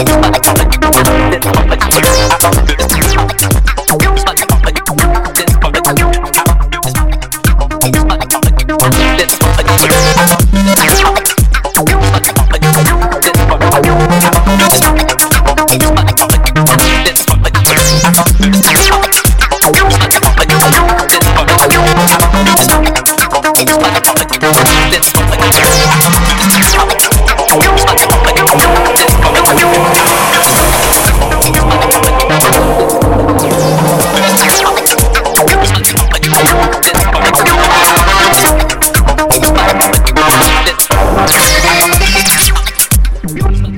it. Beautiful.